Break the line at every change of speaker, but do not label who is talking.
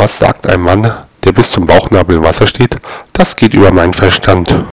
Was sagt ein Mann, der bis zum Bauchnabel im Wasser steht? Das geht über meinen Verstand.